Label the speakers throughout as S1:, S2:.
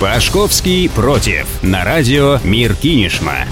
S1: Пашковский против. На радио «Мир Кинешма».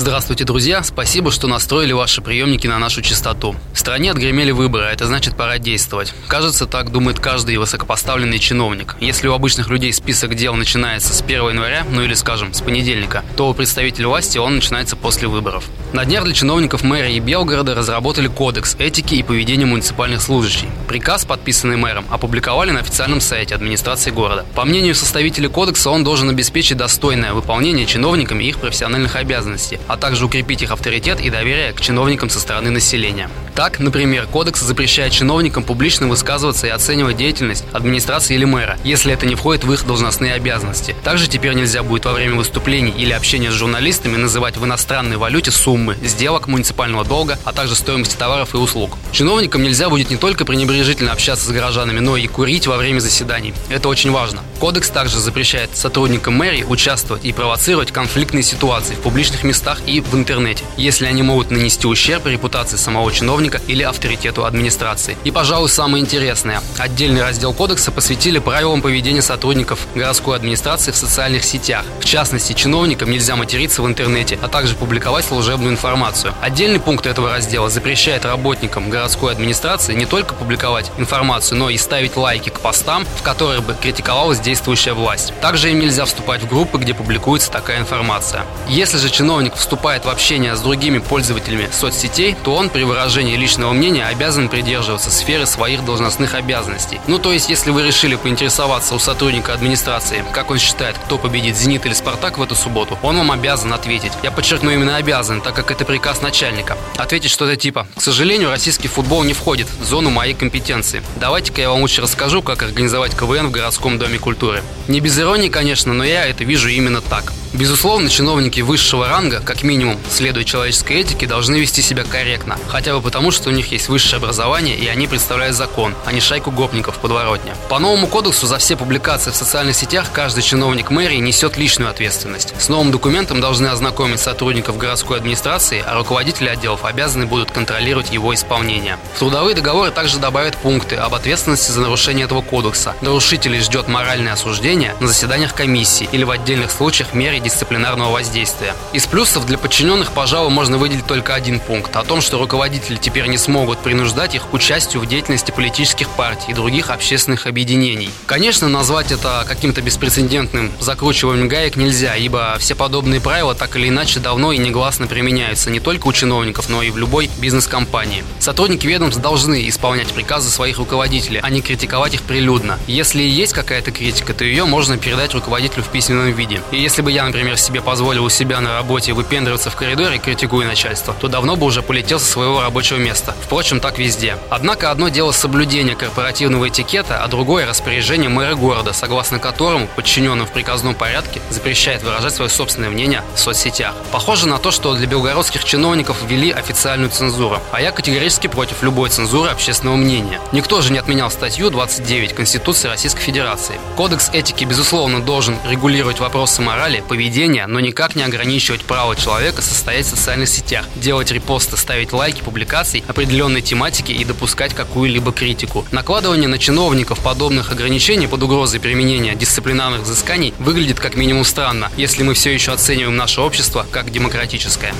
S2: Здравствуйте, друзья! Спасибо, что настроили ваши приемники на нашу частоту. В стране отгремели выборы, а это значит пора действовать. Кажется, так думает каждый высокопоставленный чиновник. Если у обычных людей список дел начинается с 1 января, ну или, скажем, с понедельника, то у представителя власти он начинается после выборов. На днях для чиновников мэрии и Белгорода разработали кодекс этики и поведения муниципальных служащих. Приказ, подписанный мэром, опубликовали на официальном сайте администрации города. По мнению составителей кодекса, он должен обеспечить достойное выполнение чиновниками их профессиональных обязанностей, а также укрепить их авторитет и доверие к чиновникам со стороны населения. Так, например, кодекс запрещает чиновникам публично высказываться и оценивать деятельность администрации или мэра, если это не входит в их должностные обязанности. Также теперь нельзя будет во время выступлений или общения с журналистами называть в иностранной валюте суммы сделок муниципального долга, а также стоимости товаров и услуг. Чиновникам нельзя будет не только пренебрежительно общаться с горожанами, но и курить во время заседаний. Это очень важно. Кодекс также запрещает сотрудникам мэрии участвовать и провоцировать конфликтные ситуации в публичных местах местах и в интернете, если они могут нанести ущерб репутации самого чиновника или авторитету администрации. И, пожалуй, самое интересное. Отдельный раздел кодекса посвятили правилам поведения сотрудников городской администрации в социальных сетях. В частности, чиновникам нельзя материться в интернете, а также публиковать служебную информацию. Отдельный пункт этого раздела запрещает работникам городской администрации не только публиковать информацию, но и ставить лайки к постам, в которых бы критиковалась действующая власть. Также им нельзя вступать в группы, где публикуется такая информация. Если же чиновник вступает в общение с другими пользователями соцсетей, то он при выражении личного мнения обязан придерживаться сферы своих должностных обязанностей. Ну, то есть, если вы решили поинтересоваться у сотрудника администрации, как он считает, кто победит, Зенит или Спартак в эту субботу, он вам обязан ответить. Я подчеркну именно обязан, так как это приказ начальника. Ответить что-то типа «К сожалению, российский футбол не входит в зону моей компетенции. Давайте-ка я вам лучше расскажу, как организовать КВН в городском доме культуры». Не без иронии, конечно, но я это вижу именно так. Безусловно, чиновники высшего ранга, как минимум, следуя человеческой этике, должны вести себя корректно, хотя бы потому, что у них есть высшее образование и они представляют закон, а не шайку гопников в подворотне. По новому кодексу за все публикации в социальных сетях каждый чиновник мэрии несет личную ответственность. С новым документом должны ознакомить сотрудников городской администрации, а руководители отделов обязаны будут контролировать его исполнение. В трудовые договоры также добавят пункты об ответственности за нарушение этого кодекса. Нарушителей ждет моральное осуждение на заседаниях комиссии или в отдельных случаях меры мере дисциплинарного воздействия. Из плюсов для подчиненных, пожалуй, можно выделить только один пункт о том, что руководители теперь не смогут принуждать их к участию в деятельности политических партий и других общественных объединений. Конечно, назвать это каким-то беспрецедентным закручиванием гаек нельзя, ибо все подобные правила так или иначе давно и негласно применяются не только у чиновников, но и в любой бизнес-компании. Сотрудники ведомств должны исполнять приказы своих руководителей, а не критиковать их прилюдно. Если и есть какая-то критика, то ее можно передать руководителю в письменном виде. И если бы я, например, себе позволил у себя на работе выпендриваться в коридоре, критикуя начальство, то давно бы уже полетел со своего рабочего места. Впрочем, так везде. Однако одно дело соблюдение корпоративного этикета, а другое распоряжение мэра города, согласно которому подчиненным в приказном порядке запрещает выражать свое собственное мнение в соцсетях. Похоже на то, что для белгородских чиновников ввели официальную цензуру, а я категорически против любой цензуры общественного мнения. Никто же не отменял статью 29 Конституции Российской Федерации. Кодекс этики, безусловно, должен регулировать вопросы морали, поведения, но никак не ограничивать право человека состоять в социальных сетях, делать репосты, ставить лайки публикаций определенной тематики и допускать какую-либо критику. Накладывание на чиновников подобных ограничений под угрозой применения дисциплинарных взысканий выглядит как минимум странно, если мы все еще оцениваем наше общество как демократическое.